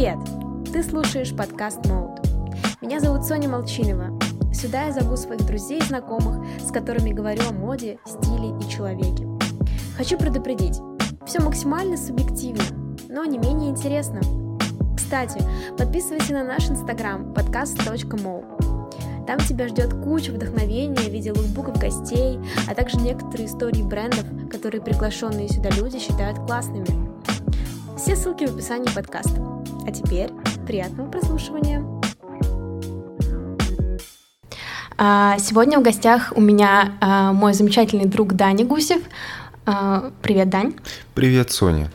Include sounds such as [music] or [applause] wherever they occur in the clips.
Привет! Ты слушаешь подкаст Mode. Меня зовут Соня Молчинова. Сюда я зову своих друзей и знакомых, с которыми говорю о моде, стиле и человеке. Хочу предупредить, все максимально субъективно, но не менее интересно. Кстати, подписывайся на наш инстаграм podcast.mo. Там тебя ждет куча вдохновения в виде лукбуков гостей, а также некоторые истории брендов, которые приглашенные сюда люди считают классными. Все ссылки в описании подкаста. А теперь приятного прослушивания. А, сегодня в гостях у меня а, мой замечательный друг Даня Гусев. А, привет, Дань. Привет, Соня.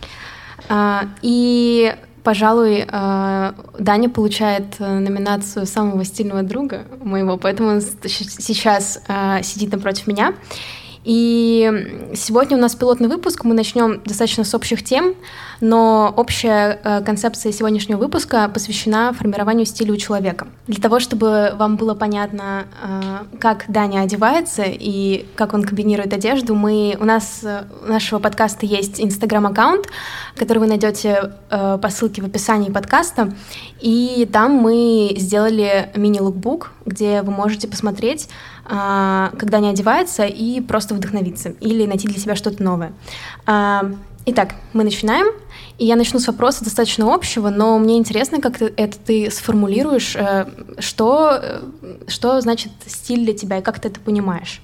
И, пожалуй, Даня получает э, номинацию самого стильного друга моего, поэтому он сейчас сидит напротив меня. И сегодня у нас пилотный выпуск, мы начнем достаточно с общих тем, но общая э, концепция сегодняшнего выпуска посвящена формированию стиля у человека. Для того, чтобы вам было понятно, э, как Даня одевается и как он комбинирует одежду, мы, у нас э, у нашего подкаста есть инстаграм-аккаунт, который вы найдете по ссылке в описании подкаста, и там мы сделали мини-лукбук, где вы можете посмотреть, когда не одевается, и просто вдохновиться или найти для себя что-то новое. Итак, мы начинаем. И я начну с вопроса достаточно общего, но мне интересно, как ты, это ты сформулируешь, э, что, э, что значит стиль для тебя и как ты это понимаешь.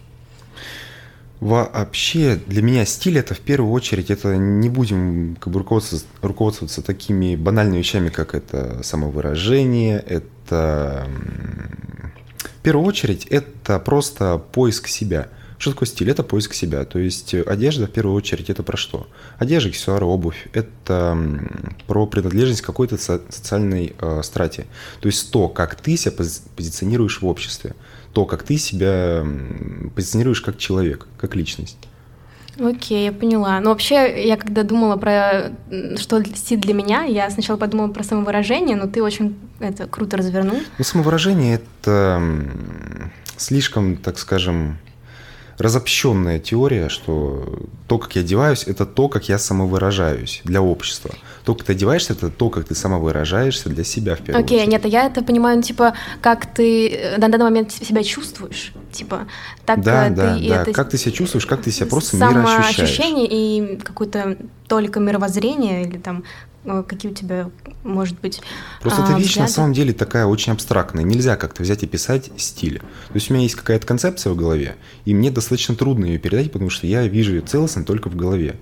Вообще, для меня стиль это в первую очередь, это не будем как бы руководствоваться, руководствоваться такими банальными вещами, как это самовыражение, это в первую очередь это просто поиск себя – что такое стиль? Это поиск себя. То есть э, одежда, в первую очередь, это про что? Одежда, аксессуары, обувь – это про принадлежность какой-то социальной э, страте. То есть то, как ты себя позиционируешь в обществе, то, как ты себя позиционируешь как человек, как личность. Окей, я поняла. Но вообще, я когда думала про что стиль для меня, я сначала подумала про самовыражение, но ты очень это круто развернул. Ну, самовыражение это слишком, так скажем, разобщенная теория, что то, как я одеваюсь, это то, как я самовыражаюсь для общества. То, как ты одеваешься, это то, как ты самовыражаешься для себя в первую Окей, okay, очередь. нет, я это понимаю, ну, типа, как ты э, на данный момент себя чувствуешь, типа, так да, ты да, да. Это... как ты себя чувствуешь, как ты себя просто мироощущаешь. Самоощущение и какое-то только мировоззрение или там какие у тебя, может быть, Просто эта вещь взгляды? на самом деле такая очень абстрактная. Нельзя как-то взять и писать стиль. То есть у меня есть какая-то концепция в голове, и мне достаточно трудно ее передать, потому что я вижу ее целостно только в голове.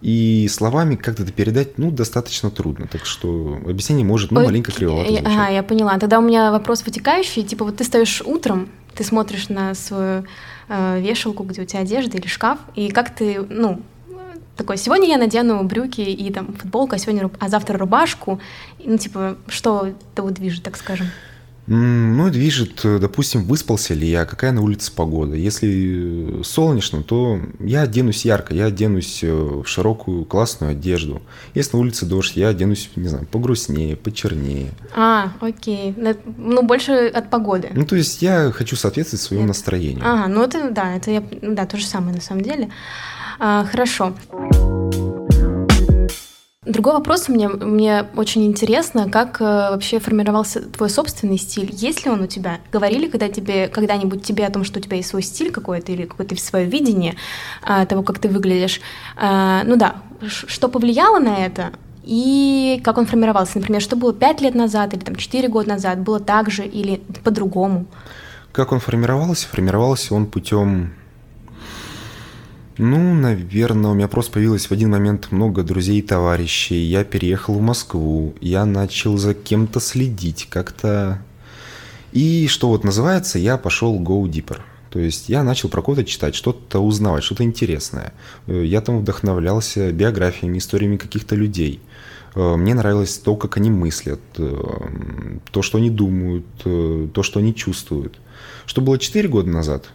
И словами как-то это передать, ну, достаточно трудно. Так что объяснение может, ну, Ой, маленько кривовато звучать. Ага, я поняла. Тогда у меня вопрос вытекающий. Типа, вот ты стоишь утром, ты смотришь на свою э, вешалку, где у тебя одежда или шкаф, и как ты, ну, такой, сегодня я надену брюки и там футболку, а сегодня, а завтра рубашку. Ну, типа, что это движет, так скажем? Ну, движет, допустим, выспался ли я, какая на улице погода. Если солнечно, то я оденусь ярко, я оденусь э, в широкую классную одежду. Если на улице дождь, я оденусь, не знаю, погрустнее, почернее. А, окей. Ну, больше от погоды. Ну, то есть я хочу соответствовать своему Нет. настроению. Ага, ну это, да, это я, да, то же самое на самом деле. А, хорошо. Другой вопрос мне, мне очень интересно, как э, вообще формировался твой собственный стиль? Есть ли он у тебя? Говорили когда тебе, когда-нибудь тебе о том, что у тебя есть свой стиль какой-то или какое-то свое видение э, того, как ты выглядишь? Э, ну да, что повлияло на это? И как он формировался? Например, что было пять лет назад или там 4 года назад? Было так же или по-другому? Как он формировался? Формировался он путем ну, наверное, у меня просто появилось в один момент много друзей и товарищей. Я переехал в Москву, я начал за кем-то следить как-то. И что вот называется, я пошел go deeper. То есть я начал про кого-то читать, что-то узнавать, что-то интересное. Э, я там вдохновлялся биографиями, историями каких-то людей. Э, мне нравилось то, как они мыслят, э, то, что они думают, то, что они чувствуют. Что было 4 года назад –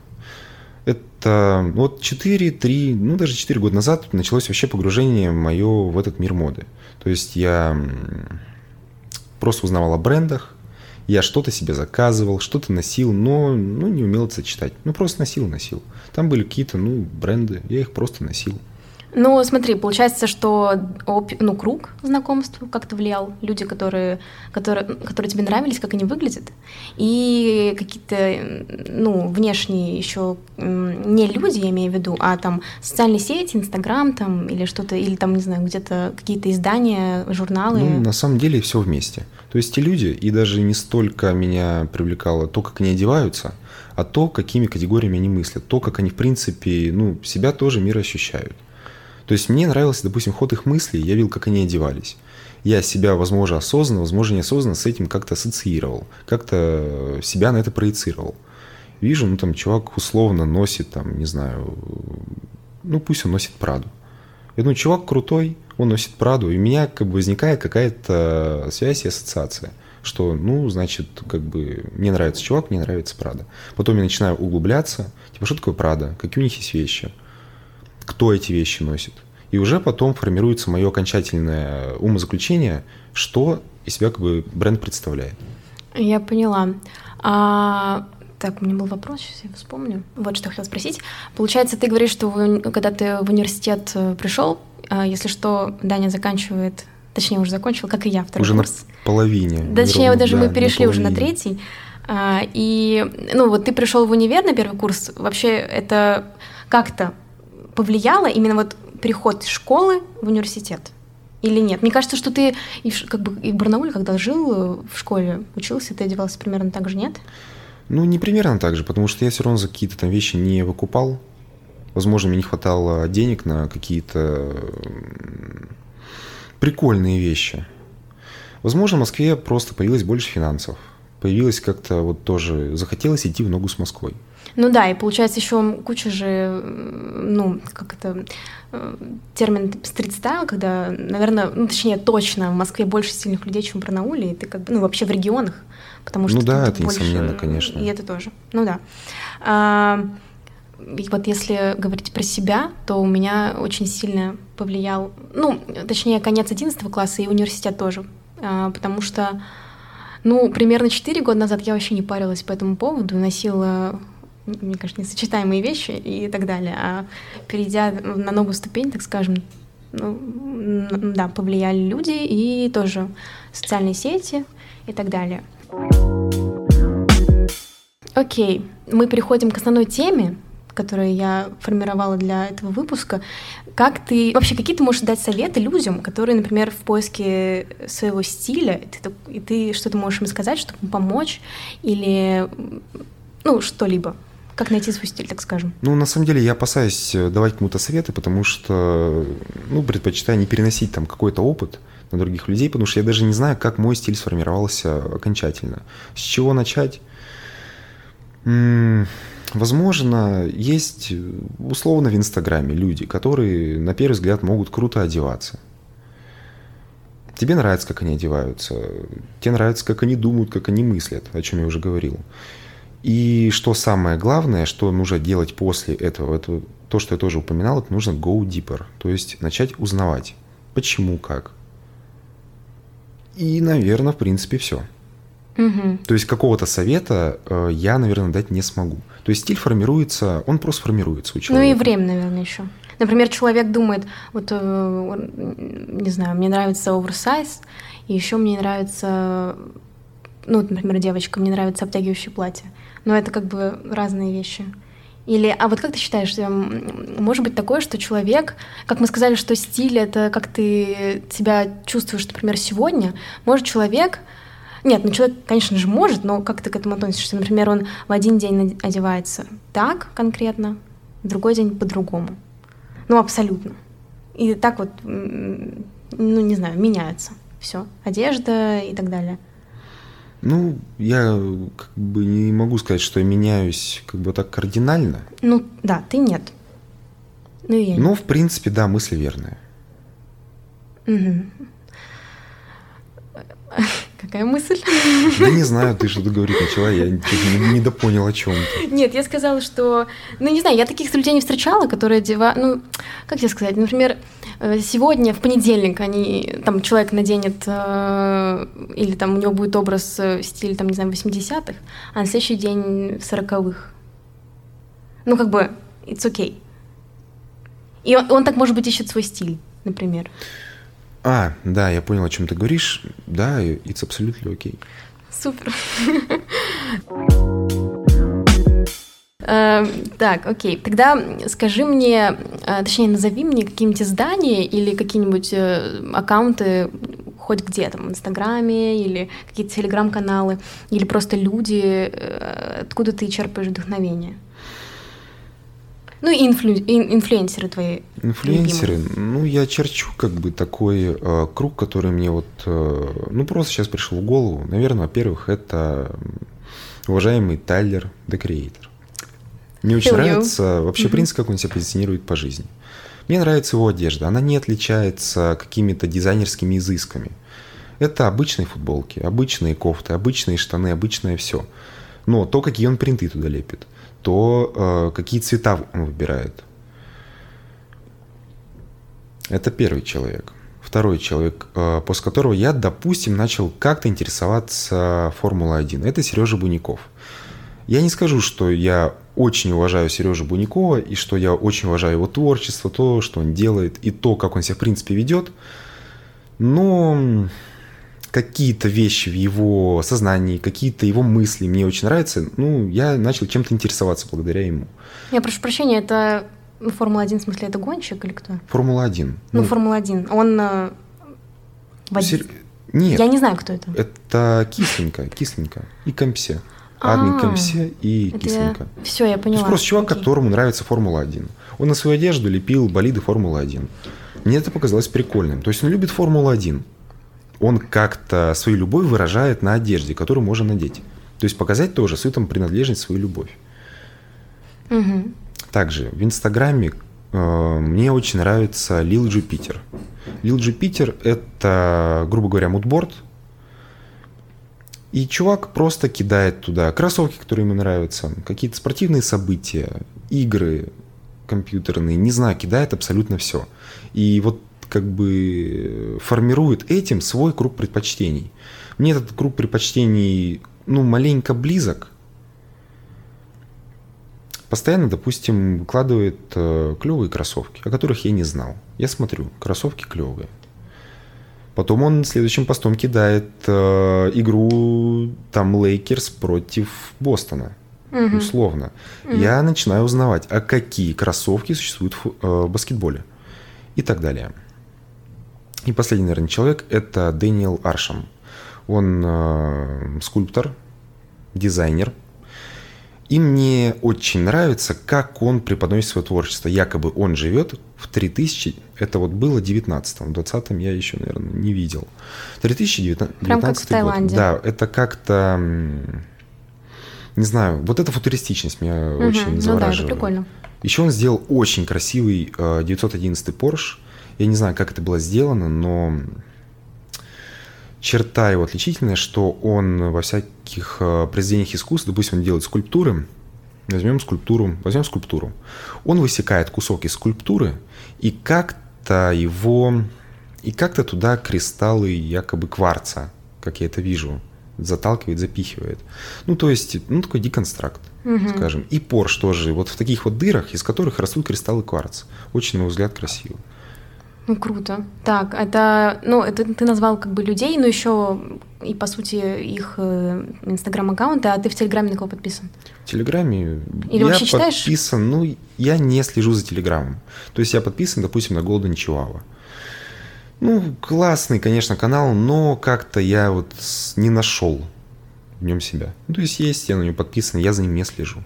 это вот 4-3, ну даже 4 года назад началось вообще погружение мое в этот мир моды. То есть я просто узнавал о брендах, я что-то себе заказывал, что-то носил, но ну, не умел это сочетать. Ну, просто носил, носил. Там были какие-то, ну, бренды, я их просто носил. Ну, смотри, получается, что ну, круг знакомств как-то влиял, люди, которые, которые, которые тебе нравились, как они выглядят, и какие-то, ну, внешние еще не люди, я имею в виду, а там социальные сети, Инстаграм там или что-то, или там, не знаю, где-то какие-то издания, журналы. Ну, на самом деле все вместе. То есть те люди, и даже не столько меня привлекало то, как они одеваются, а то, какими категориями они мыслят, то, как они, в принципе, ну, себя тоже мир ощущают. То есть мне нравился, допустим, ход их мыслей, я видел, как они одевались. Я себя, возможно, осознанно, возможно, неосознанно с этим как-то ассоциировал, как-то себя на это проецировал. Вижу, ну там чувак условно носит, там, не знаю, ну пусть он носит Праду. Я думаю, чувак крутой, он носит Праду, и у меня как бы возникает какая-то связь и ассоциация, что, ну, значит, как бы мне нравится чувак, мне нравится Прада. Потом я начинаю углубляться, типа, что такое Прада, какие у них есть вещи, кто эти вещи носит. И уже потом формируется мое окончательное умозаключение, что из себя как бы бренд представляет. Я поняла. А, так, у меня был вопрос, сейчас я вспомню. Вот что хотела спросить. Получается, ты говоришь, что вы, когда ты в университет э, пришел, а, если что, Даня заканчивает, точнее, уже закончил, как и я, второй уже курс. на половине. Да, точнее, даже да, мы перешли уже на третий. А, и, ну, вот ты пришел в универ на первый курс. Вообще, это как-то повлияло именно вот переход из школы в университет? Или нет? Мне кажется, что ты и в, как бы и в Барнауле, когда жил э, в школе, учился, ты одевался примерно так же, нет? Ну, не примерно так же, потому что я все равно за какие-то там вещи не выкупал. Возможно, мне не хватало денег на какие-то прикольные вещи. Возможно, в Москве просто появилось больше финансов. Появилось как-то вот тоже, захотелось идти в ногу с Москвой. Ну да, и получается еще куча же, ну, как это, э, термин стрит-стайл, когда, наверное, ну, точнее, точно в Москве больше сильных людей, чем в Барнауле, и ты как бы, ну, вообще в регионах, потому что... Ну да, это больше, несомненно, конечно. И это тоже, ну да. А, и вот если говорить про себя, то у меня очень сильно повлиял, ну, точнее, конец 11 класса и университет тоже, а, потому что, ну, примерно 4 года назад я вообще не парилась по этому поводу, носила мне кажется, несочетаемые вещи и так далее. А перейдя на новую ступень, так скажем, ну, да, повлияли люди и тоже социальные сети и так далее. Окей, мы переходим к основной теме, которую я формировала для этого выпуска. Как ты вообще какие ты можешь дать советы людям, которые, например, в поиске своего стиля, и ты, и ты что-то можешь им сказать, чтобы помочь или ну что-либо? Как найти свой стиль, так скажем? Ну, на самом деле, я опасаюсь э, давать кому-то советы, потому что, ну, предпочитаю не переносить там какой-то опыт на других людей, потому что я даже не знаю, как мой стиль сформировался окончательно. С чего начать? М-м, возможно, есть э, условно в Инстаграме люди, которые, на первый взгляд, могут круто одеваться. Тебе нравится, как они одеваются. Тебе нравится, как они думают, как они мыслят, о чем я уже говорил. И что самое главное, что нужно делать после этого, это то, что я тоже упоминал, это нужно go deeper, то есть начать узнавать, почему, как. И, наверное, в принципе, все. Угу. То есть какого-то совета э, я, наверное, дать не смогу. То есть стиль формируется, он просто формируется у человека. Ну и время, наверное, еще. Например, человек думает, вот, э, не знаю, мне нравится оверсайз, и еще мне нравится, ну, например, девочка, мне нравится обтягивающее платье но это как бы разные вещи. Или, а вот как ты считаешь, может быть такое, что человек, как мы сказали, что стиль — это как ты себя чувствуешь, например, сегодня, может человек, нет, ну человек, конечно же, может, но как ты к этому относишься? Например, он в один день одевается так конкретно, в другой день по-другому. Ну, абсолютно. И так вот, ну, не знаю, меняется все. Одежда и так далее. Ну, я как бы не могу сказать, что я меняюсь как бы так кардинально. Ну, да, ты нет. Ну, я Ну, в принципе, да, мысли верные. Угу. Какая мысль? Да не знаю, ты что-то говорить начала, я не, не допонял о чем то Нет, я сказала, что... Ну, не знаю, я таких людей не встречала, которые одевают... Ну, как тебе сказать, например, э, сегодня, в понедельник, они, там, человек наденет, э, или там у него будет образ э, стиль, там, не знаю, 80-х, а на следующий день 40-х. Ну, как бы, it's okay. И он, он так, может быть, ищет свой стиль, например. А, да, я понял, о чем ты говоришь. Да, it's absolutely okay. Супер. Эм, так, окей. Тогда скажи мне, э, точнее, назови мне какие-нибудь издания или какие-нибудь э, аккаунты хоть где, там, в Инстаграме или какие-то телеграм-каналы, или просто люди, э, откуда ты черпаешь вдохновение? Ну, инфлю... инфлюенсеры твои. Инфлюенсеры, любимые. ну, я черчу как бы такой э, круг, который мне вот, э, ну, просто сейчас пришел в голову. Наверное, во-первых, это уважаемый Тайлер, The Creator. Мне очень Feel нравится you. вообще mm-hmm. принцип, как он себя позиционирует по жизни. Мне нравится его одежда. Она не отличается какими-то дизайнерскими изысками. Это обычные футболки, обычные кофты, обычные штаны, обычное все. Но то, какие он принты туда лепит, то э, какие цвета он выбирает. Это первый человек. Второй человек, э, после которого я, допустим, начал как-то интересоваться Формулой-1. Это Сережа Буников. Я не скажу, что я очень уважаю Сережу Буникова и что я очень уважаю его творчество, то, что он делает и то, как он себя в принципе ведет. Но какие-то вещи в его сознании, какие-то его мысли мне очень нравятся. Ну, я начал чем-то интересоваться благодаря ему. Я прошу прощения, это Формула-1, в смысле, это гонщик или кто? Формула-1. Ну, ну Формула-1. Он э, водитель? Сер... Нет. Я не знаю, кто это. Это кисленько, кисленько и Компсе. Админ а, Компсе и кисленько. Все, я поняла. То есть просто чувак, которому нравится Формула-1. Он на свою одежду лепил болиды Формулы-1. Мне это показалось прикольным. То есть он любит Формулу-1. Он как-то свою любовь выражает на одежде, которую можно надеть. То есть показать тоже там принадлежность, свою любовь. Угу. Также в Инстаграме э, мне очень нравится Лил Джупитер. Лил Джупитер – это, грубо говоря, мудборд – и чувак просто кидает туда кроссовки, которые ему нравятся, какие-то спортивные события, игры компьютерные, не знаю, кидает абсолютно все. И вот как бы формирует этим свой круг предпочтений. Мне этот круг предпочтений, ну, маленько близок. Постоянно, допустим, выкладывает э, клевые кроссовки, о которых я не знал. Я смотрю, кроссовки клевые. Потом он следующим постом кидает э, игру там Лейкерс против Бостона. Угу. Условно. Угу. Я начинаю узнавать, а какие кроссовки существуют в, э, в баскетболе. И так далее. И последний, наверное, человек – это Дэниел Аршам. Он э, скульптор, дизайнер. И мне очень нравится, как он преподносит свое творчество. Якобы он живет в 3000, это вот было в 19-м, в 20-м я еще, наверное, не видел. 3019 Прям как в Таиланде. Год. Да, это как-то, не знаю, вот эта футуристичность меня угу, очень завораживает. Ну да, это прикольно. Еще он сделал очень красивый 911 Porsche. Я не знаю, как это было сделано, но черта его отличительная, что он во всяких э, произведениях искусств, допустим, он делает скульптуры, возьмем скульптуру, возьмем скульптуру. Он высекает кусок из скульптуры и как-то его, и как-то туда кристаллы якобы кварца, как я это вижу, заталкивает, запихивает. Ну, то есть, ну, такой деконстракт, угу. скажем. И Порш тоже, вот в таких вот дырах, из которых растут кристаллы кварца. Очень, на мой взгляд, красиво. Ну, круто. Так, это, ну, это ты назвал как бы людей, но еще и, по сути, их э, инстаграм-аккаунты, а ты в Телеграме на кого подписан? В Телеграме Или я вообще читаешь? подписан, ну, я не слежу за Телеграмом. То есть я подписан, допустим, на Golden Chihuahua. Ну, классный, конечно, канал, но как-то я вот не нашел в нем себя. Ну, то есть есть, я на него подписан, я за ним не слежу.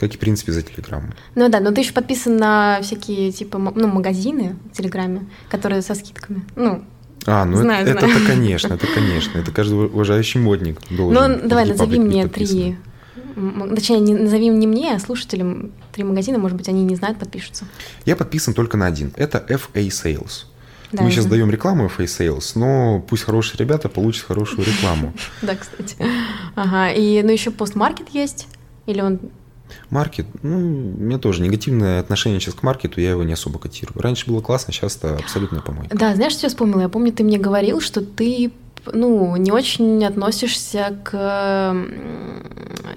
Как и, в принципе, за Телеграмом. Ну да, но ты еще подписан на всякие, типа, ну, магазины в Телеграме, которые со скидками. Ну, а, ну знаю, это, знаю. это, конечно, это, конечно. Это каждый уважающий модник должен. Ну, давай, назови мне три... Точнее, не, назови не мне, а слушателям три магазина, может быть, они не знают, подпишутся. Я подписан только на один. Это FA Sales. Да, Мы сейчас даем рекламу FA Sales, но пусть хорошие ребята получат хорошую рекламу. [laughs] Да, кстати. Ага, и ну еще постмаркет есть? Или он Маркет, ну, у меня тоже негативное отношение сейчас к маркету, я его не особо котирую. Раньше было классно, сейчас это абсолютно помойка. Да, знаешь, что я вспомнила? Я помню, ты мне говорил, что ты ну, не очень относишься к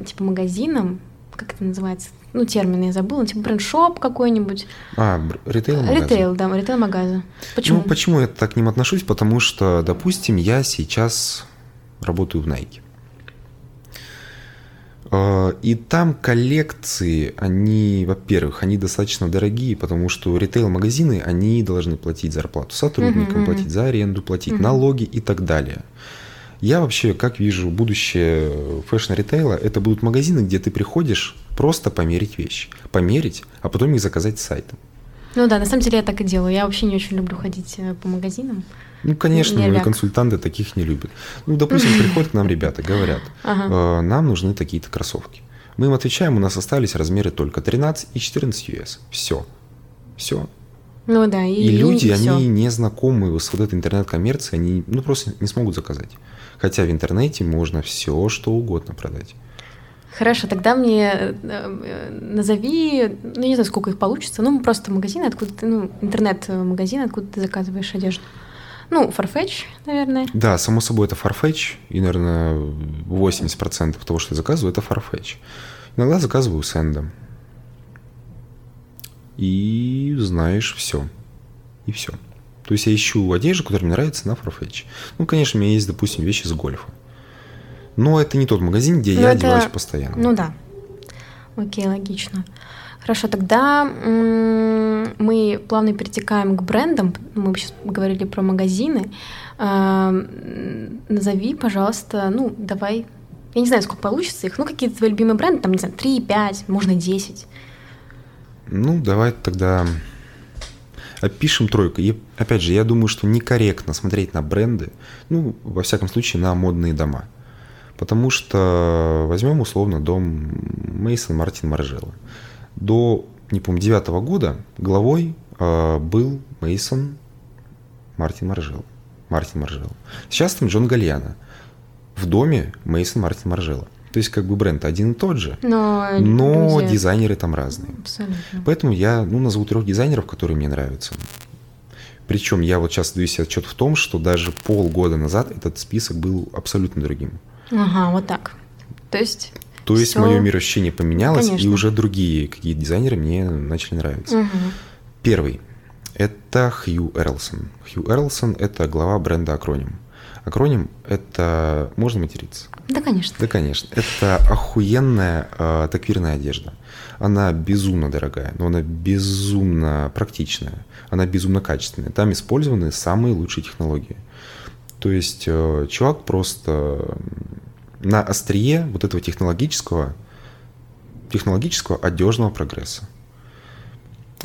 типа магазинам, как это называется, ну, термины я забыла, типа бренд-шоп какой-нибудь. А, ритейл-магазин. Ритейл, да, ритейл-магазин. Почему? Ну, почему я так к ним отношусь? Потому что, допустим, я сейчас работаю в Nike. А, и там коллекции, они, во-первых, они достаточно дорогие, потому что ритейл-магазины, они должны платить зарплату сотрудникам, uh-huh, платить за аренду, платить uh-huh. налоги и так далее. Я вообще, как вижу, будущее fashion -ритейла, это будут магазины, где ты приходишь просто померить вещи. Померить, а потом их заказать с сайта. Ну да, на самом деле я так и делаю. Я вообще не очень люблю ходить э, по магазинам. Ну, конечно, мои консультанты таких не любят. Ну, допустим, [laughs] приходят к нам ребята, говорят, ага. «Э, нам нужны такие-то кроссовки. Мы им отвечаем, у нас остались размеры только 13 и 14 US. Все. Все. Ну да, и, и люди, и они все. не знакомы с вот этой интернет-коммерцией, они ну, просто не смогут заказать. Хотя в интернете можно все, что угодно продать. Хорошо, тогда мне э, э, назови, ну не знаю, сколько их получится, ну просто магазины, откуда ты, ну интернет-магазин, откуда ты заказываешь одежду. Ну, Farfetch, наверное. Да, само собой, это Farfetch. И, наверное, 80% того, что я заказываю, это Farfetch. Иногда заказываю сэндом. И знаешь, все. И все. То есть я ищу одежду, которая мне нравится на Farfetch. Ну, конечно, у меня есть, допустим, вещи с гольфа. Но это не тот магазин, где Но я это... одеваюсь постоянно. Ну да. Окей, логично. Хорошо, тогда мы плавно перетекаем к брендам. Мы сейчас говорили про магазины. А, назови, пожалуйста, ну, давай, я не знаю, сколько получится их, ну, какие-то твои любимые бренды, там, не знаю, 3, 5, можно 10. Ну, давай тогда опишем тройку. И, опять же, я думаю, что некорректно смотреть на бренды, ну, во всяком случае, на модные дома. Потому что возьмем условно дом Мейсон Мартин Маржела до, не помню, девятого года главой э, был Мейсон Мартин Маржел. Мартин Маржел. Сейчас там Джон Гальяна. В доме Мейсон Мартин Маржела. То есть как бы бренд один и тот же, но, но дизайнеры там разные. Абсолютно. Поэтому я ну, назову трех дизайнеров, которые мне нравятся. Причем я вот сейчас даю себе отчет в том, что даже полгода назад этот список был абсолютно другим. Ага, вот так. То есть то есть Всё. мое мироощущение поменялось, Конечно. и уже другие какие дизайнеры мне начали нравиться. Угу. Первый – это Хью Эрлсон. Хью Эрлсон – это глава бренда Акроним. Акроним – это… Можно материться? Да, конечно. Да, конечно. Это охуенная э, таквирная одежда. Она безумно дорогая, но она безумно практичная. Она безумно качественная. Там использованы самые лучшие технологии. То есть э, чувак просто на острие вот этого технологического, технологического одежного прогресса.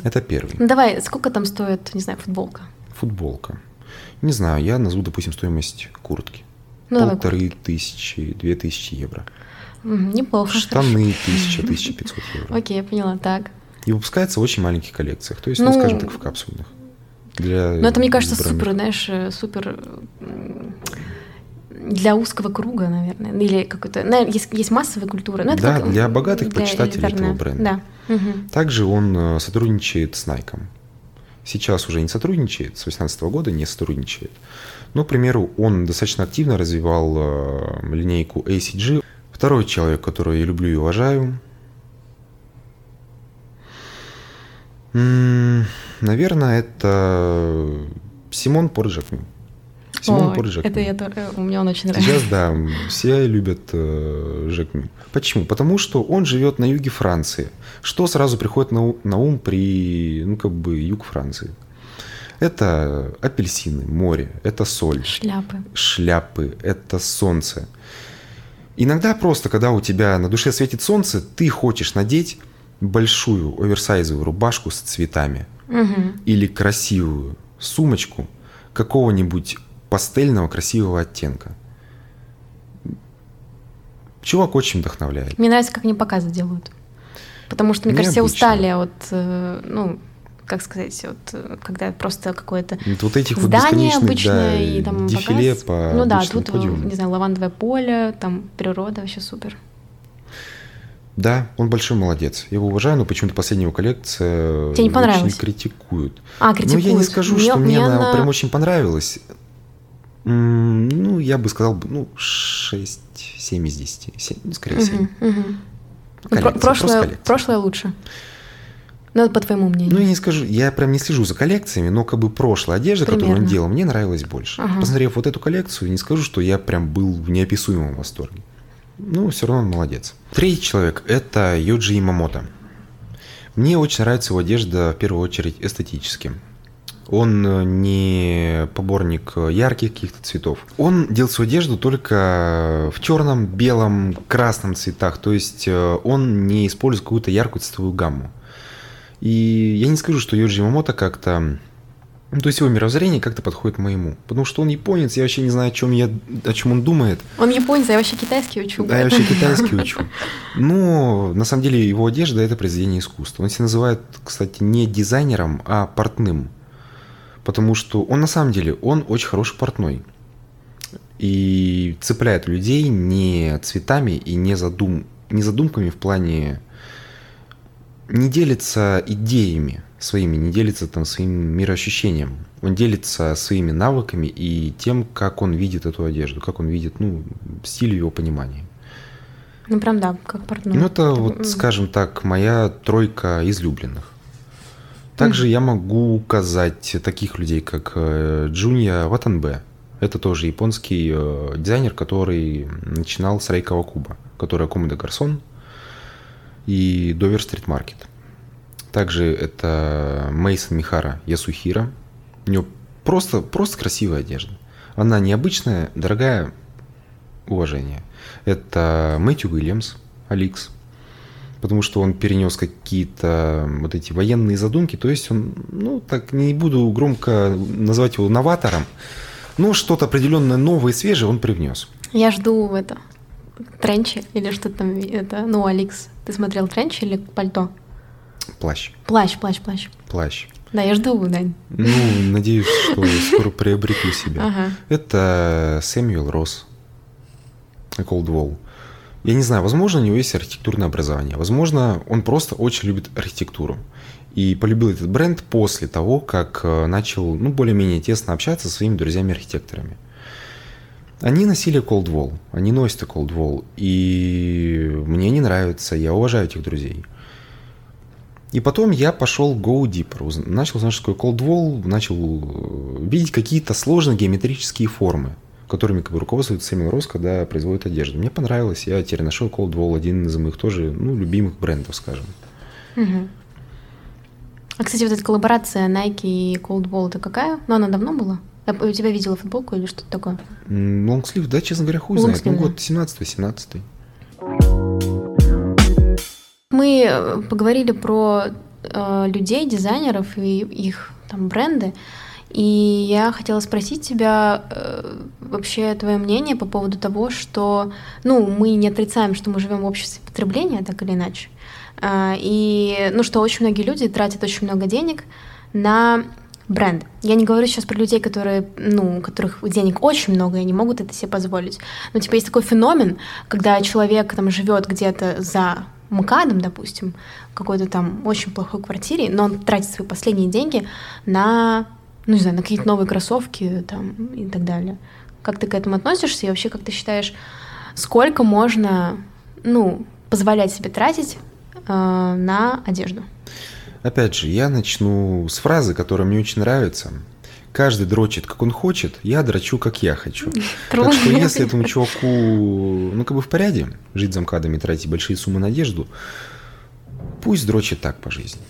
Это первый. Ну, давай, сколько там стоит, не знаю, футболка? Футболка. Не знаю, я назову, допустим, стоимость куртки. Ну, Полторы тысячи, две тысячи евро. Неплохо. Штаны тысяча, тысяча пятьсот евро. Окей, я поняла, так. И выпускается в очень маленьких коллекциях, то есть, ну, ну скажем так, в капсульных. Для ну, это, мне кажется, супер, знаешь, э, супер для узкого круга, наверное, или какой-то, есть, есть массовая культура. Ну, да, как, для богатых для почитателей этого бренда. Да. Угу. Также он э, сотрудничает с Nike. Сейчас уже не сотрудничает, с 2018 года не сотрудничает. Но, к примеру, он достаточно активно развивал э, линейку ACG. Второй человек, которого я люблю и уважаю, наверное, это Симон Порджакми. Симон Пор Жек. Это я тоже, у меня он очень нравится. Сейчас, да, все любят э, Жек Почему? Потому что он живет на юге Франции. Что сразу приходит на, на ум при, ну, как бы, юг Франции? Это апельсины, море, это соль. Шляпы. Шляпы, это солнце. Иногда просто, когда у тебя на душе светит солнце, ты хочешь надеть большую оверсайзовую рубашку с цветами угу. или красивую сумочку какого-нибудь пастельного красивого оттенка. Чувак очень вдохновляет. Мне нравится, как они показы делают. Потому что, мне Необычно. кажется, все устали от, э, ну, как сказать, вот, э, когда просто какое-то вот этих здание вот обычное да, и там дефиле показ. по Ну да, тут, подиуму. не знаю, лавандовое поле, там природа, вообще супер. Да, он большой молодец. Я его уважаю, но почему-то последняя его коллекция Тебе не очень критикуют. А, критикуют. Ну, я не скажу, мне, что мне, мне она прям очень понравилась. Ну, я бы сказал, ну, 6, 7 из 10. 7, ну, скорее 7. Угу, угу. Про- прошлое, прошлое лучше. Ну, по твоему мнению. Ну, я не скажу, я прям не слежу за коллекциями, но как бы прошлая одежда, Примерно. которую он делал, мне нравилась больше. Ага. Посмотрев вот эту коллекцию, не скажу, что я прям был в неописуемом восторге. Ну, все равно он молодец. Третий человек – это Йоджи Имамото. Мне очень нравится его одежда, в первую очередь, эстетически. Он э, не поборник ярких каких-то цветов. Он делает свою одежду только в черном, белом, красном цветах. То есть э, он не использует какую-то яркую цветовую гамму. И я не скажу, что Йоджи Мамото как-то... Ну, то есть его мировоззрение как-то подходит моему. Потому что он японец, я вообще не знаю, о чем, я, о чем он думает. Он японец, а я вообще китайский учу. Да, я вообще китайский учу. Но на самом деле его одежда – это произведение искусства. Он себя называет, кстати, не дизайнером, а портным. Потому что он на самом деле, он очень хороший портной. И цепляет людей не цветами и не, задум, не задумками в плане не делится идеями своими, не делится там своим мироощущением. Он делится своими навыками и тем, как он видит эту одежду, как он видит, ну, стиль его понимания. Ну, прям да, как партнер. Ну, это вот, скажем так, моя тройка излюбленных. Также я могу указать таких людей, как э, Джунья Ватанбе. Это тоже японский э, дизайнер, который начинал с Рейкова Куба, который Акумада Гарсон, и Довер Стрит Маркет. Также это Мейсон Михара Ясухира. У него просто, просто красивая одежда. Она необычная, дорогая, уважение. Это Мэтью Уильямс, Аликс. Потому что он перенес какие-то вот эти военные задумки. То есть он, ну, так не буду громко называть его новатором, но что-то определенное новое и свежее он привнес. Я жду это тренчи или что там это, ну, Аликс. Ты смотрел тренч или пальто? Плащ. Плащ, плащ, плащ. Плащ. Да, я жду, Дань. Ну, надеюсь, что скоро приобрету себя. Ага. Это Сэмюэл Росс. Cold Я не знаю, возможно, у него есть архитектурное образование. Возможно, он просто очень любит архитектуру. И полюбил этот бренд после того, как э, начал, ну, более-менее тесно общаться со своими друзьями-архитекторами. Они носили Cold Wall, они носят Cold Wall, и мне не нравится, я уважаю этих друзей. И потом я пошел go deeper, начал знать, что такое Cold Wall, начал э, видеть какие-то сложные геометрические формы, которыми как бы руководствуется Сэмюэл Росс, когда производит одежду. Мне понравилось, я теперь нашел Cold Wall, один из моих тоже, ну, любимых брендов, скажем. Угу. А, кстати, вот эта коллаборация Nike и Cold Wall, это какая? Ну, она давно была? Я у тебя видела футболку или что-то такое? Лонгслив, да, честно говоря, хуй знает. Ну, год 17-17. Мы э, поговорили про э, людей, дизайнеров и их там бренды. И я хотела спросить тебя э, вообще твое мнение по поводу того, что, ну, мы не отрицаем, что мы живем в обществе потребления, так или иначе, э, и, ну, что очень многие люди тратят очень много денег на бренд. Я не говорю сейчас про людей, которые, ну, у которых денег очень много и они могут это себе позволить. Но типа есть такой феномен, когда человек там живет где-то за МКАДом, допустим, какой-то там очень плохой квартире, но он тратит свои последние деньги на, ну не знаю, на какие-то новые кроссовки там и так далее. Как ты к этому относишься и вообще как ты считаешь, сколько можно, ну, позволять себе тратить э, на одежду? Опять же, я начну с фразы, которая мне очень нравится. Каждый дрочит, как он хочет, я дрочу, как я хочу. [laughs] Трудно. Так что если этому чуваку, ну, как бы в порядке, жить замкадами, тратить большие суммы на одежду, пусть дрочит так по жизни.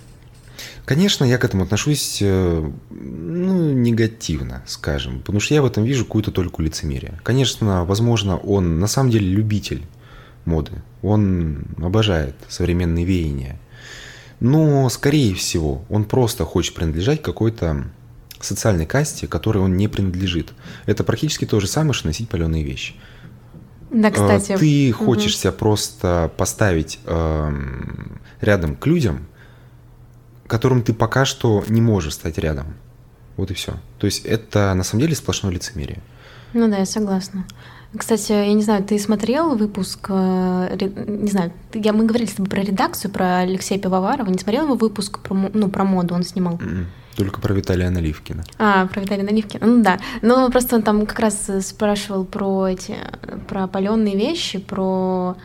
Конечно, я к этому отношусь, э, ну, негативно, скажем, потому что я в этом вижу какую-то только лицемерие. Конечно, возможно, он на самом деле любитель моды, он обожает современные веяния, но, скорее всего, он просто хочет принадлежать какой-то социальной касте, которой он не принадлежит. Это практически то же самое, что носить паленые вещи. Да, кстати. Ты хочешь угу. себя просто поставить э, рядом к людям, которым ты пока что не можешь стать рядом. Вот и все. То есть это на самом деле сплошное лицемерие. Ну да, я согласна. Кстати, я не знаю, ты смотрел выпуск, э, не знаю, я, мы говорили с тобой про редакцию, про Алексея Пивоварова, не смотрел его выпуск про, ну, про моду, он снимал? М-м, только про Виталия Наливкина. А, про Виталия Наливкина, ну да. Ну, просто он там как раз спрашивал про эти, про опаленные вещи, про...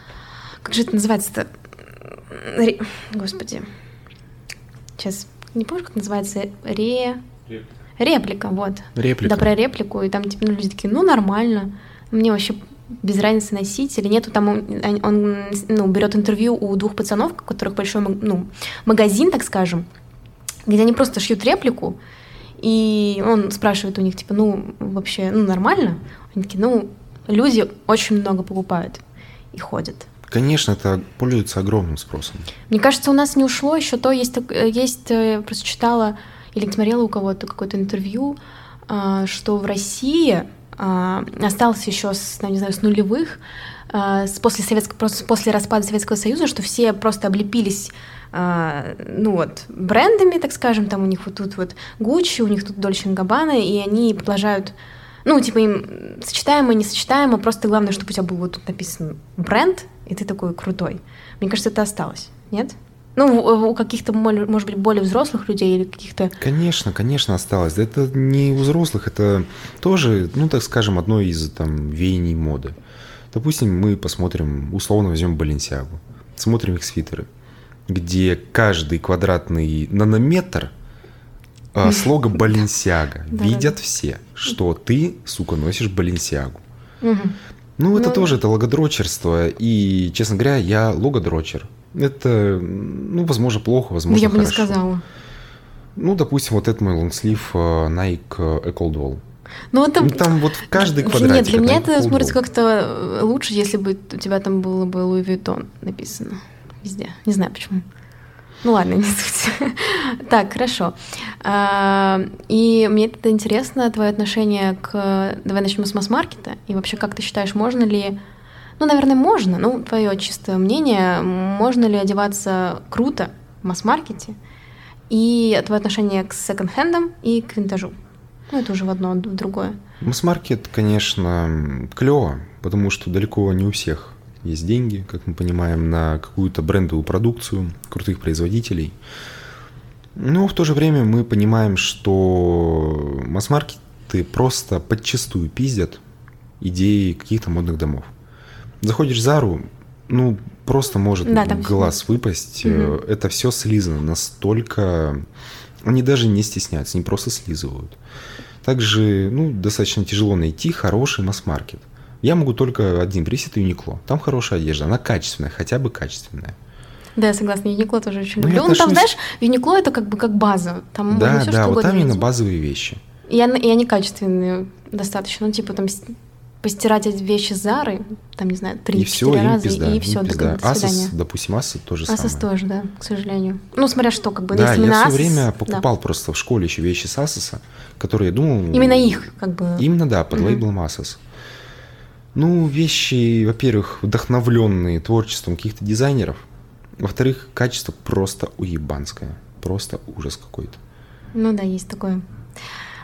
Как же это называется-то? Господи. Сейчас не помню, как называется. Ре... Реплика, вот. Реплика. Да, про реплику. И там типа, ну, люди такие, ну, нормально. Мне вообще без разницы носить или нету. Там он, он, ну, берет интервью у двух пацанов, у которых большой ну, магазин, так скажем, где они просто шьют реплику, и он спрашивает у них, типа, ну, вообще, ну, нормально? Они такие, ну, люди очень много покупают и ходят. Конечно, это пользуется огромным спросом. Мне кажется, у нас не ушло еще то, есть, э, есть э, я просто читала или смотрела у кого-то какое-то интервью, а, что в России а, осталось еще с, ну, не знаю, с нулевых, а, с после, советского, после распада Советского Союза, что все просто облепились ну вот, брендами, так скажем, там у них вот тут вот Гуччи, у них тут Дольче Габбана, и они продолжают, ну, типа им сочетаемо, несочетаемо, просто главное, чтобы у тебя был вот тут написан бренд, и ты такой крутой. Мне кажется, это осталось, нет? Ну, у- у каких-то, может быть, более взрослых людей или каких-то... Конечно, конечно, осталось. Это не у взрослых, это тоже, ну, так скажем, одно из там веяний моды. Допустим, мы посмотрим, условно возьмем Баленсиагу, смотрим их свитеры, где каждый квадратный нанометр слога Баленсиага. Видят все, что ты, сука, носишь Баленсиагу. Ну, это Ну, тоже, это логодрочерство. И, честно говоря, я логодрочер. Это, ну, возможно, плохо, возможно, Я бы не сказала. Ну, допустим, вот это мой лонгслив э, Nike Echo Dual. Ну, это... Ну, там вот каждый Нет, квадратик. для меня это смотрится как-то э, лучше, если бы у тебя там было бы Louis Vuitton написано везде. Не знаю почему. Ну ладно, [laughs] не суть. Так, хорошо. А, И мне это интересно, твое отношение к... Давай начнем с масс-маркета. И вообще, как ты считаешь, можно ли... Ну, наверное, можно. Ну, твое чистое мнение. Можно ли одеваться круто в масс-маркете? И твое отношение к секонд-хендам и к винтажу. Ну, это уже в одно, в другое. Масс-маркет, конечно, клево, потому что далеко не у всех есть деньги, как мы понимаем, на какую-то брендовую продукцию крутых производителей. Но в то же время мы понимаем, что масс-маркеты просто подчастую пиздят идеи каких-то модных домов. Заходишь в Зару, ну, просто может Да, там глаз выпасть. Э, Это все слизано настолько... Они даже не стесняются, они просто слизывают. Также, ну, достаточно тяжело найти хороший масс-маркет. Я могу только один пресет Юникло. Там хорошая одежда, она качественная, хотя бы качественная. Да, я согласна, Юникло тоже очень Ну, люблю. я Ну, там, знаешь, Юникло это как бы как база. Там да, можно все да, что вот там именно базовые вещи. И, и они качественные достаточно. Ну, типа там постирать вещи Зары, там, не знаю, и все, 3-4 им раза, пизда, и все, пизда. до. Asus, допустим, Asus тоже Асос самое. тоже, да, к сожалению. Ну, смотря что, как бы, Да, если я все Asus, время да. покупал просто в школе еще вещи с Asus, которые я думал... Именно их, как бы. Именно, да, под Мгм. лейблом Asus. Ну, вещи, во-первых, вдохновленные творчеством каких-то дизайнеров. Во-вторых, качество просто уебанское. Просто ужас какой-то. Ну да, есть такое.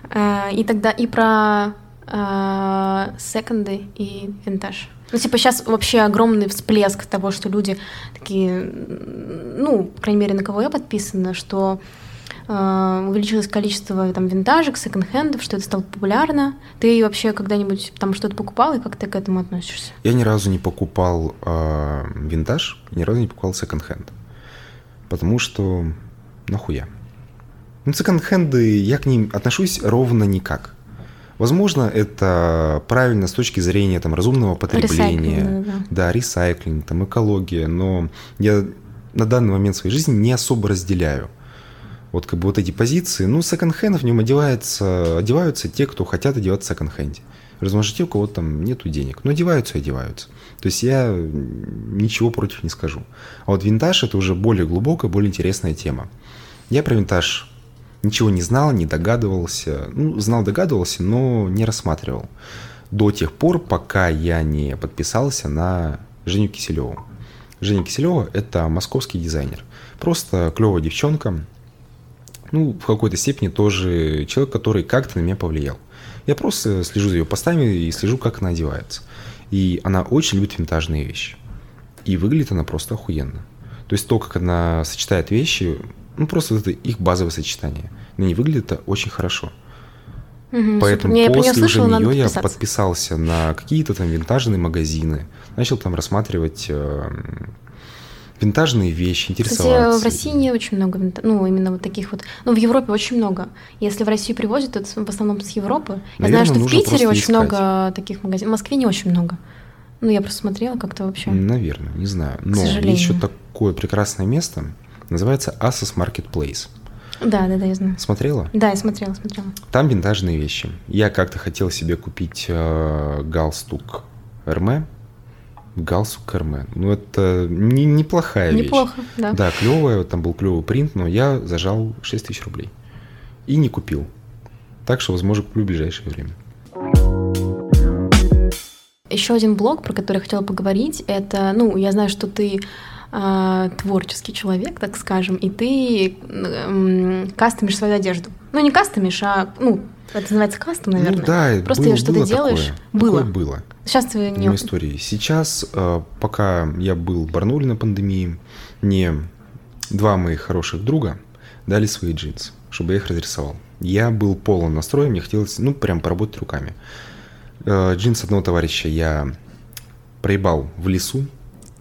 А, И тогда и про а, секонды и винтаж. Ну, типа, сейчас вообще огромный всплеск того, что люди такие, ну, по крайней мере, на кого я подписана, что увеличилось количество там винтажек, секонд-хендов, что это стало популярно. Ты вообще когда-нибудь там что-то покупал, и как ты к этому относишься? Я ни разу не покупал э, винтаж, ни разу не покупал секонд-хенд. Потому что нахуя? Ну, секонд-хенды, я к ним отношусь ровно никак. Возможно, это правильно с точки зрения там, разумного потребления. Да, да. Да, ресайклинг, там, экология, но я на данный момент своей жизни не особо разделяю. Вот как бы вот эти позиции. Ну, секонд-хенд в нем одеваются, одеваются те, кто хотят одеваться в секонд-хенде. Возможно, те, у кого там нету денег. Но одеваются и одеваются. То есть я ничего против не скажу. А вот винтаж это уже более глубокая, более интересная тема. Я про винтаж ничего не знал, не догадывался. Ну, знал, догадывался, но не рассматривал. До тех пор, пока я не подписался на Женю Киселеву. Женя Киселева – это московский дизайнер. Просто клевая девчонка. Ну, в какой-то степени тоже человек, который как-то на меня повлиял. Я просто слежу за ее постами и слежу, как она одевается. И она очень любит винтажные вещи. И выглядит она просто охуенно. То есть то, как она сочетает вещи, ну просто это их базовое сочетание. На ней выглядит это очень хорошо. Мгм, Поэтому неё после уже нее я подписался на какие-то там винтажные магазины, начал там рассматривать, э, винтажные вещи, интересоваться. Кстати, в России не очень много, ну, именно вот таких вот. Ну, в Европе очень много. Если в Россию привозят, то это в основном с Европы. Я Наверное, знаю, что в Питере очень искать. много таких магазинов. В Москве не очень много. Ну, я просто смотрела как-то вообще. Наверное, не знаю. Но еще такое прекрасное место, называется Asos Marketplace. Да, да, да, я знаю. Смотрела? Да, я смотрела, смотрела. Там винтажные вещи. Я как-то хотел себе купить э, галстук Эрме. Галстук Эрме. Ну, это не, неплохая вещь. Неплохо, да. Да, клевая, там был клевый принт, но я зажал 6 тысяч рублей. И не купил. Так что, возможно, куплю в ближайшее время. Еще один блог, про который я хотела поговорить, это, ну, я знаю, что ты а, творческий человек, так скажем, и ты м, кастомишь свою одежду. Ну, не кастомишь, а, ну, это называется кастом, наверное. Ну да, Просто было, что было ты делаешь. Такое. Было. Такое было. Сейчас ты не... истории. Сейчас, э, пока я был в Барнауле на пандемии, мне два моих хороших друга дали свои джинсы, чтобы я их разрисовал. Я был полон настроем, мне хотелось, ну, прям поработать руками. Э, Джинс одного товарища я проебал в лесу,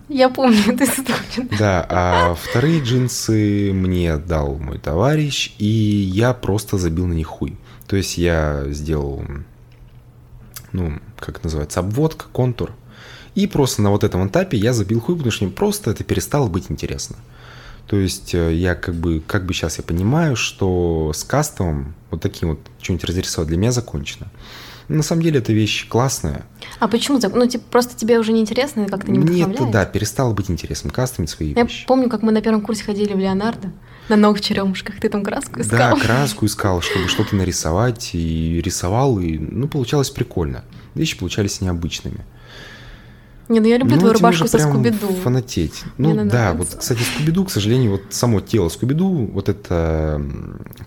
Я помню [laughs] эту историю. да, а вторые джинсы мне дал мой товарищ, и я просто забил на них хуй. То есть я сделал, ну, как это называется, обводка, контур. И просто на вот этом этапе я забил хуй, потому что мне просто это перестало быть интересно. То есть э, я как бы, как бы сейчас я понимаю, что с кастомом вот таким вот что-нибудь разрисовать для меня закончено. На самом деле эта вещь классная. А почему? Ну, типа, просто тебе уже неинтересно, и как-то не это, вдохновляет? да, перестало быть интересным кастомить свои Я вещи. помню, как мы на первом курсе ходили в Леонардо на новых черемушках. Ты там краску искал? Да, краску искал, чтобы что-то нарисовать, и рисовал, и, ну, получалось прикольно. Вещи получались необычными. Не, ну я люблю Ну, твою рубашку со Скуби-Ду. фанатеть. Мне Ну она да, нравится. вот, кстати, Скуби-Ду, к сожалению, вот само тело Скуби-Ду, вот эта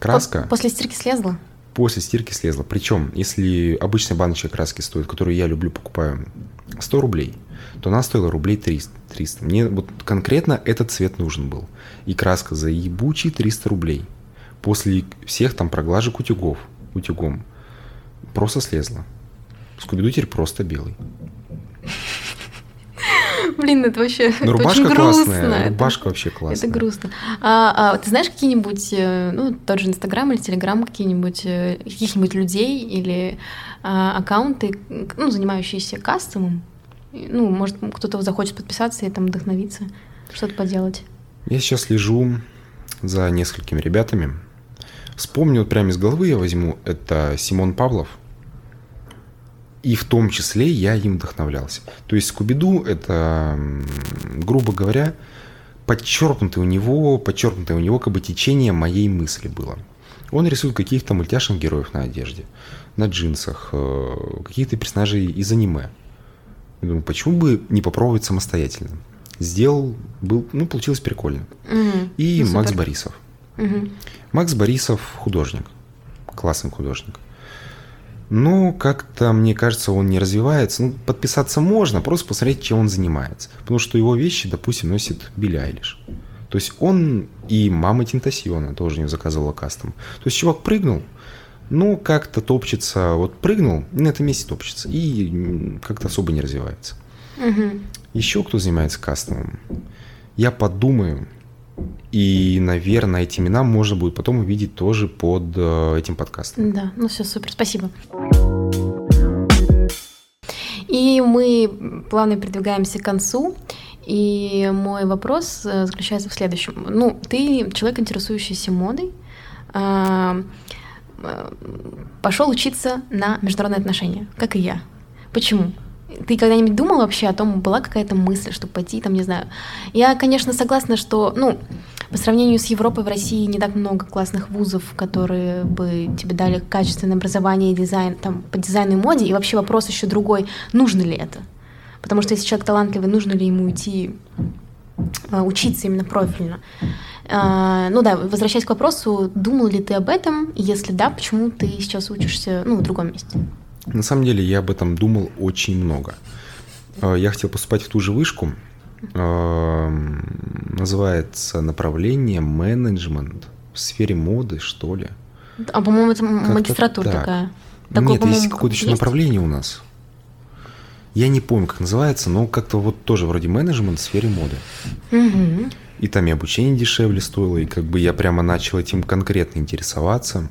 краска Пос- После стирки слезла? после стирки слезла. Причем, если обычная баночка краски стоит, которую я люблю, покупаю 100 рублей, то она стоила рублей 300. 300. Мне вот конкретно этот цвет нужен был. И краска за ебучие 300 рублей. После всех там проглажек утюгов, утюгом, просто слезла. Скуби-Ду теперь просто белый. Блин, это вообще это рубашка очень грустно. классная, Это- рубашка вообще классная. Это грустно. А, а ты знаешь какие-нибудь, э, ну, тот же Инстаграм или Телеграм, какие-нибудь, э, каких-нибудь людей или а, аккаунты, ну, занимающиеся кастомом? Ну, может, кто-то захочет подписаться и там вдохновиться, что-то поделать. Я сейчас слежу за несколькими ребятами. Вспомню вот прямо из головы я возьму, это Симон Павлов. И в том числе я им вдохновлялся. То есть Скубиду это, грубо говоря, подчеркнутое у него, подчеркнутое у него как бы течение моей мысли было. Он рисует каких-то мультяшных героев на одежде, на джинсах, э, каких-то персонажей из аниме. Я думаю, почему бы не попробовать самостоятельно? Сделал, был, ну, получилось прикольно. Мгм. И Ну, Макс супер. Борисов. Мгм. Макс Борисов художник. Классный художник. Но как-то, мне кажется, он не развивается. Ну, подписаться можно, просто посмотреть, чем он занимается. Потому что его вещи, допустим, носит Билли Айлиш. То есть он и мама Тинтасиона тоже не заказывала кастом. То есть чувак прыгнул, ну, как-то топчется, вот прыгнул, и на этом месте топчется. И как-то особо не развивается. Мгм. Еще кто занимается кастомом? Я подумаю. И, наверное, эти имена можно будет потом увидеть тоже под э, этим подкастом. Да, ну все, супер, спасибо. И мы плавно передвигаемся к концу. И мой вопрос э, заключается в следующем. Ну, ты человек, интересующийся модой, пошел учиться на международные отношения, как и я. Почему? Ты когда-нибудь думал вообще о том, была какая-то мысль, чтобы пойти, там, не знаю. Я, конечно, согласна, что, ну, по сравнению с Европой в России не так много классных вузов, которые бы тебе дали качественное образование дизайн, там, по дизайну и моде. И вообще вопрос еще другой, нужно ли это? Потому что если человек талантливый, нужно ли ему идти учиться именно профильно? А, ну да, возвращаясь к вопросу, думал ли ты об этом? Если да, почему ты сейчас учишься ну, в другом месте? На самом деле я об этом думал очень много. Э, Я хотел поступать в ту же вышку. Называется направление менеджмент в сфере моды, что ли. А по-моему, это Как-то магистратура так. такая. Такое, Нет, есть какое-то еще есть? направление у нас. Я не помню, как называется, но как-то вот тоже вроде менеджмент в сфере моды. Мгм. И там и обучение дешевле стоило, и как бы я прямо начал этим конкретно интересоваться.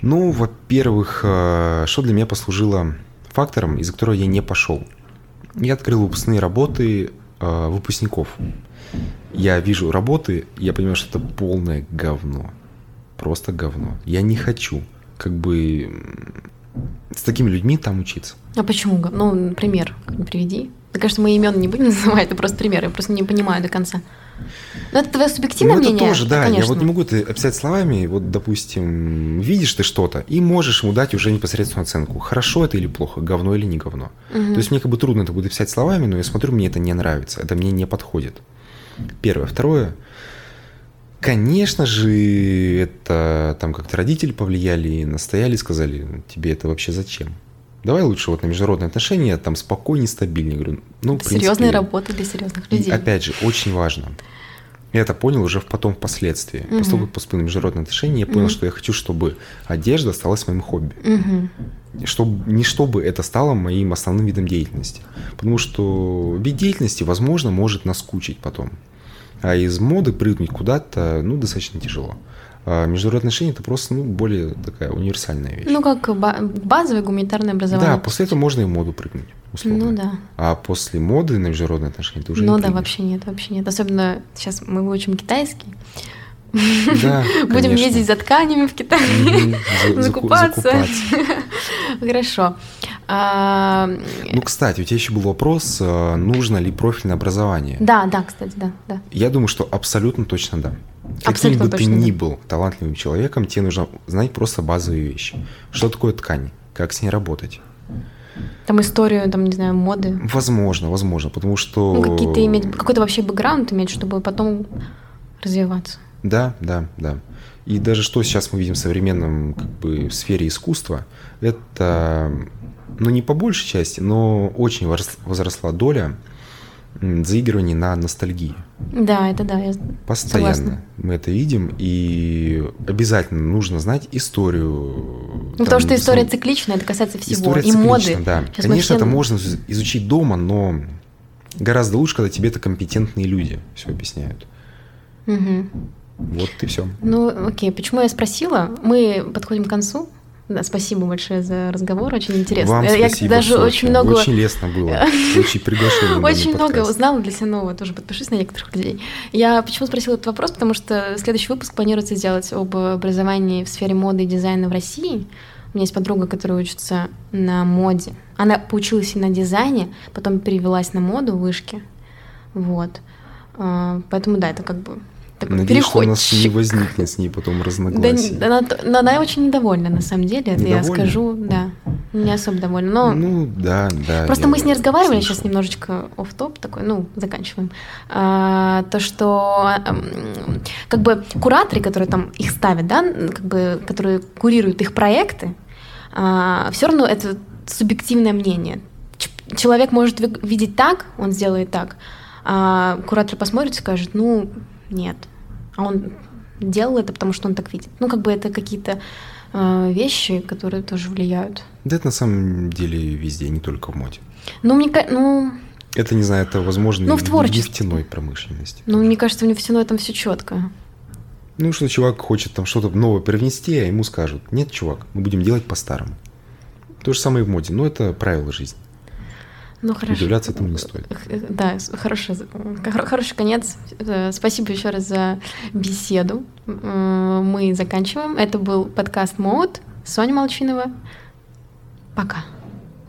Ну, во-первых, э, что для меня послужило фактором, из-за которого я не пошел. Я открыл выпускные работы э, выпускников. Я вижу работы, я понимаю, что это полное говно. Просто говно. Я не хочу как бы с такими людьми там учиться. А почему? Ну, пример приведи. Мне кажется, мы имен не будем [laughs] называть, это просто пример, я просто не понимаю до конца. Ну, это твое субъективное ну, это мнение? тоже, да. Я конечно. вот не могу это описать словами. Вот, допустим, видишь ты что-то и можешь ему дать уже непосредственную оценку. Хорошо это или плохо, говно или не говно. Мгм. То есть мне как бы трудно это будет описать словами, но я смотрю, мне это не нравится, это мне не подходит. Первое. Второе. Конечно же, это там как-то родители повлияли, настояли, сказали, тебе это вообще зачем? Давай лучше вот на международные отношения, там спокойнее, стабильнее. Говорю, ну, принципе, серьезная работа для серьезных и людей. опять же, очень важно. Я это понял уже потом впоследствии. После того, как поступил на международные отношения, я понял, Мгм. что я хочу, чтобы одежда осталась моим хобби. Мгм. Чтобы, не чтобы это стало моим основным видом деятельности. Потому что вид деятельности, возможно, может наскучить потом. А из моды прыгнуть куда-то, ну, достаточно тяжело. А международные отношения это просто, ну, более такая универсальная вещь. Ну, как ба- базовое гуманитарное образование. да, после этого можно и моду прыгнуть, условно. Ну да. А после моды на международные отношения ты уже ну да, прыгнешь. вообще нет, вообще нет. Особенно сейчас мы выучим китайский. Да, [laughs] Будем конечно. ездить за тканями в Китай. За- [laughs] заку- Закупаться. закупаться. [laughs] Хорошо. А, Ну, кстати, у тебя еще был вопрос, э, нужно ли профильное образование. Да, да, кстати, да, да. Я думаю, что абсолютно точно да. Каким Абсолютно бы ты ни был талантливым человеком, тебе нужно знать просто базовые вещи. Что такое ткань? Как с ней работать? Там историю, там, не знаю, моды. Возможно, возможно, потому что... Ну, какие-то иметь, какой-то вообще бэкграунд иметь, чтобы потом развиваться. Да, да, да. И даже что сейчас мы видим в современном как бы, в сфере искусства, это, ну не по большей части, но очень возрос- возросла доля м, заигрываний на ностальгии. Да, это да, я Постоянно Согласна. мы это видим, и обязательно нужно знать историю. Ну, потому что история цикличная, это касается всего. история и моды. да. Сейчас Конечно, все- это можно из- изучить дома, но гораздо лучше, когда тебе это компетентные люди все объясняют. Мгм. Вот и все. Ну, окей, почему я спросила? Мы подходим к концу. Да, спасибо большое за разговор, очень интересно. Вам я спасибо, даже Софья. очень много, Очень лестно было. Очень приглашение. на очень много узнала для себя нового. Тоже подпишусь на некоторых людей. Я почему спросила этот вопрос? Потому что следующий выпуск планируется сделать об образовании в сфере моды и дизайна в России. У меня есть подруга, которая учится на моде. Она поучилась и на дизайне, потом перевелась на моду в вышке. Вот. А, Поэтому да, это как бы такой Надеюсь, что у нас не переходчик. возникнет с ней потом Да, разногласий. не- она, но она очень недовольна, на самом деле, это я Недовольна? скажу, да, не особо довольна. Но Ну, да, да. просто я мы с ней разговаривали, слышал. сейчас немножечко оф топ такой, ну, заканчиваем. А, то, что как бы кураторы, которые там их ставят, да, как бы, которые курируют их проекты, все равно это субъективное мнение. Человек может ви- видеть так, он сделает так, а куратор посмотрит и скажет, ну, нет. А он делал это, потому что он так видит. Ну, как бы это какие-то э, вещи, которые тоже влияют. Да это на самом деле везде, не только в моде. Ну, мне, ну, Это, не знаю, это возможно Ну, в творчестве. нефтяной промышленности. ну, мне кажется, в нефтяной там все четко. Ну, что чувак хочет там что-то новое привнести, а ему скажут, нет, чувак, мы будем делать по-старому. То же самое и в моде, но это правило жизни. Ну, хорошо. Удивляться этому не стоит. Да, хороший, хор- хороший конец. Э, Спасибо еще раз за беседу. Мы заканчиваем. Это был подкаст Мод. Соня Молчинова. Пока.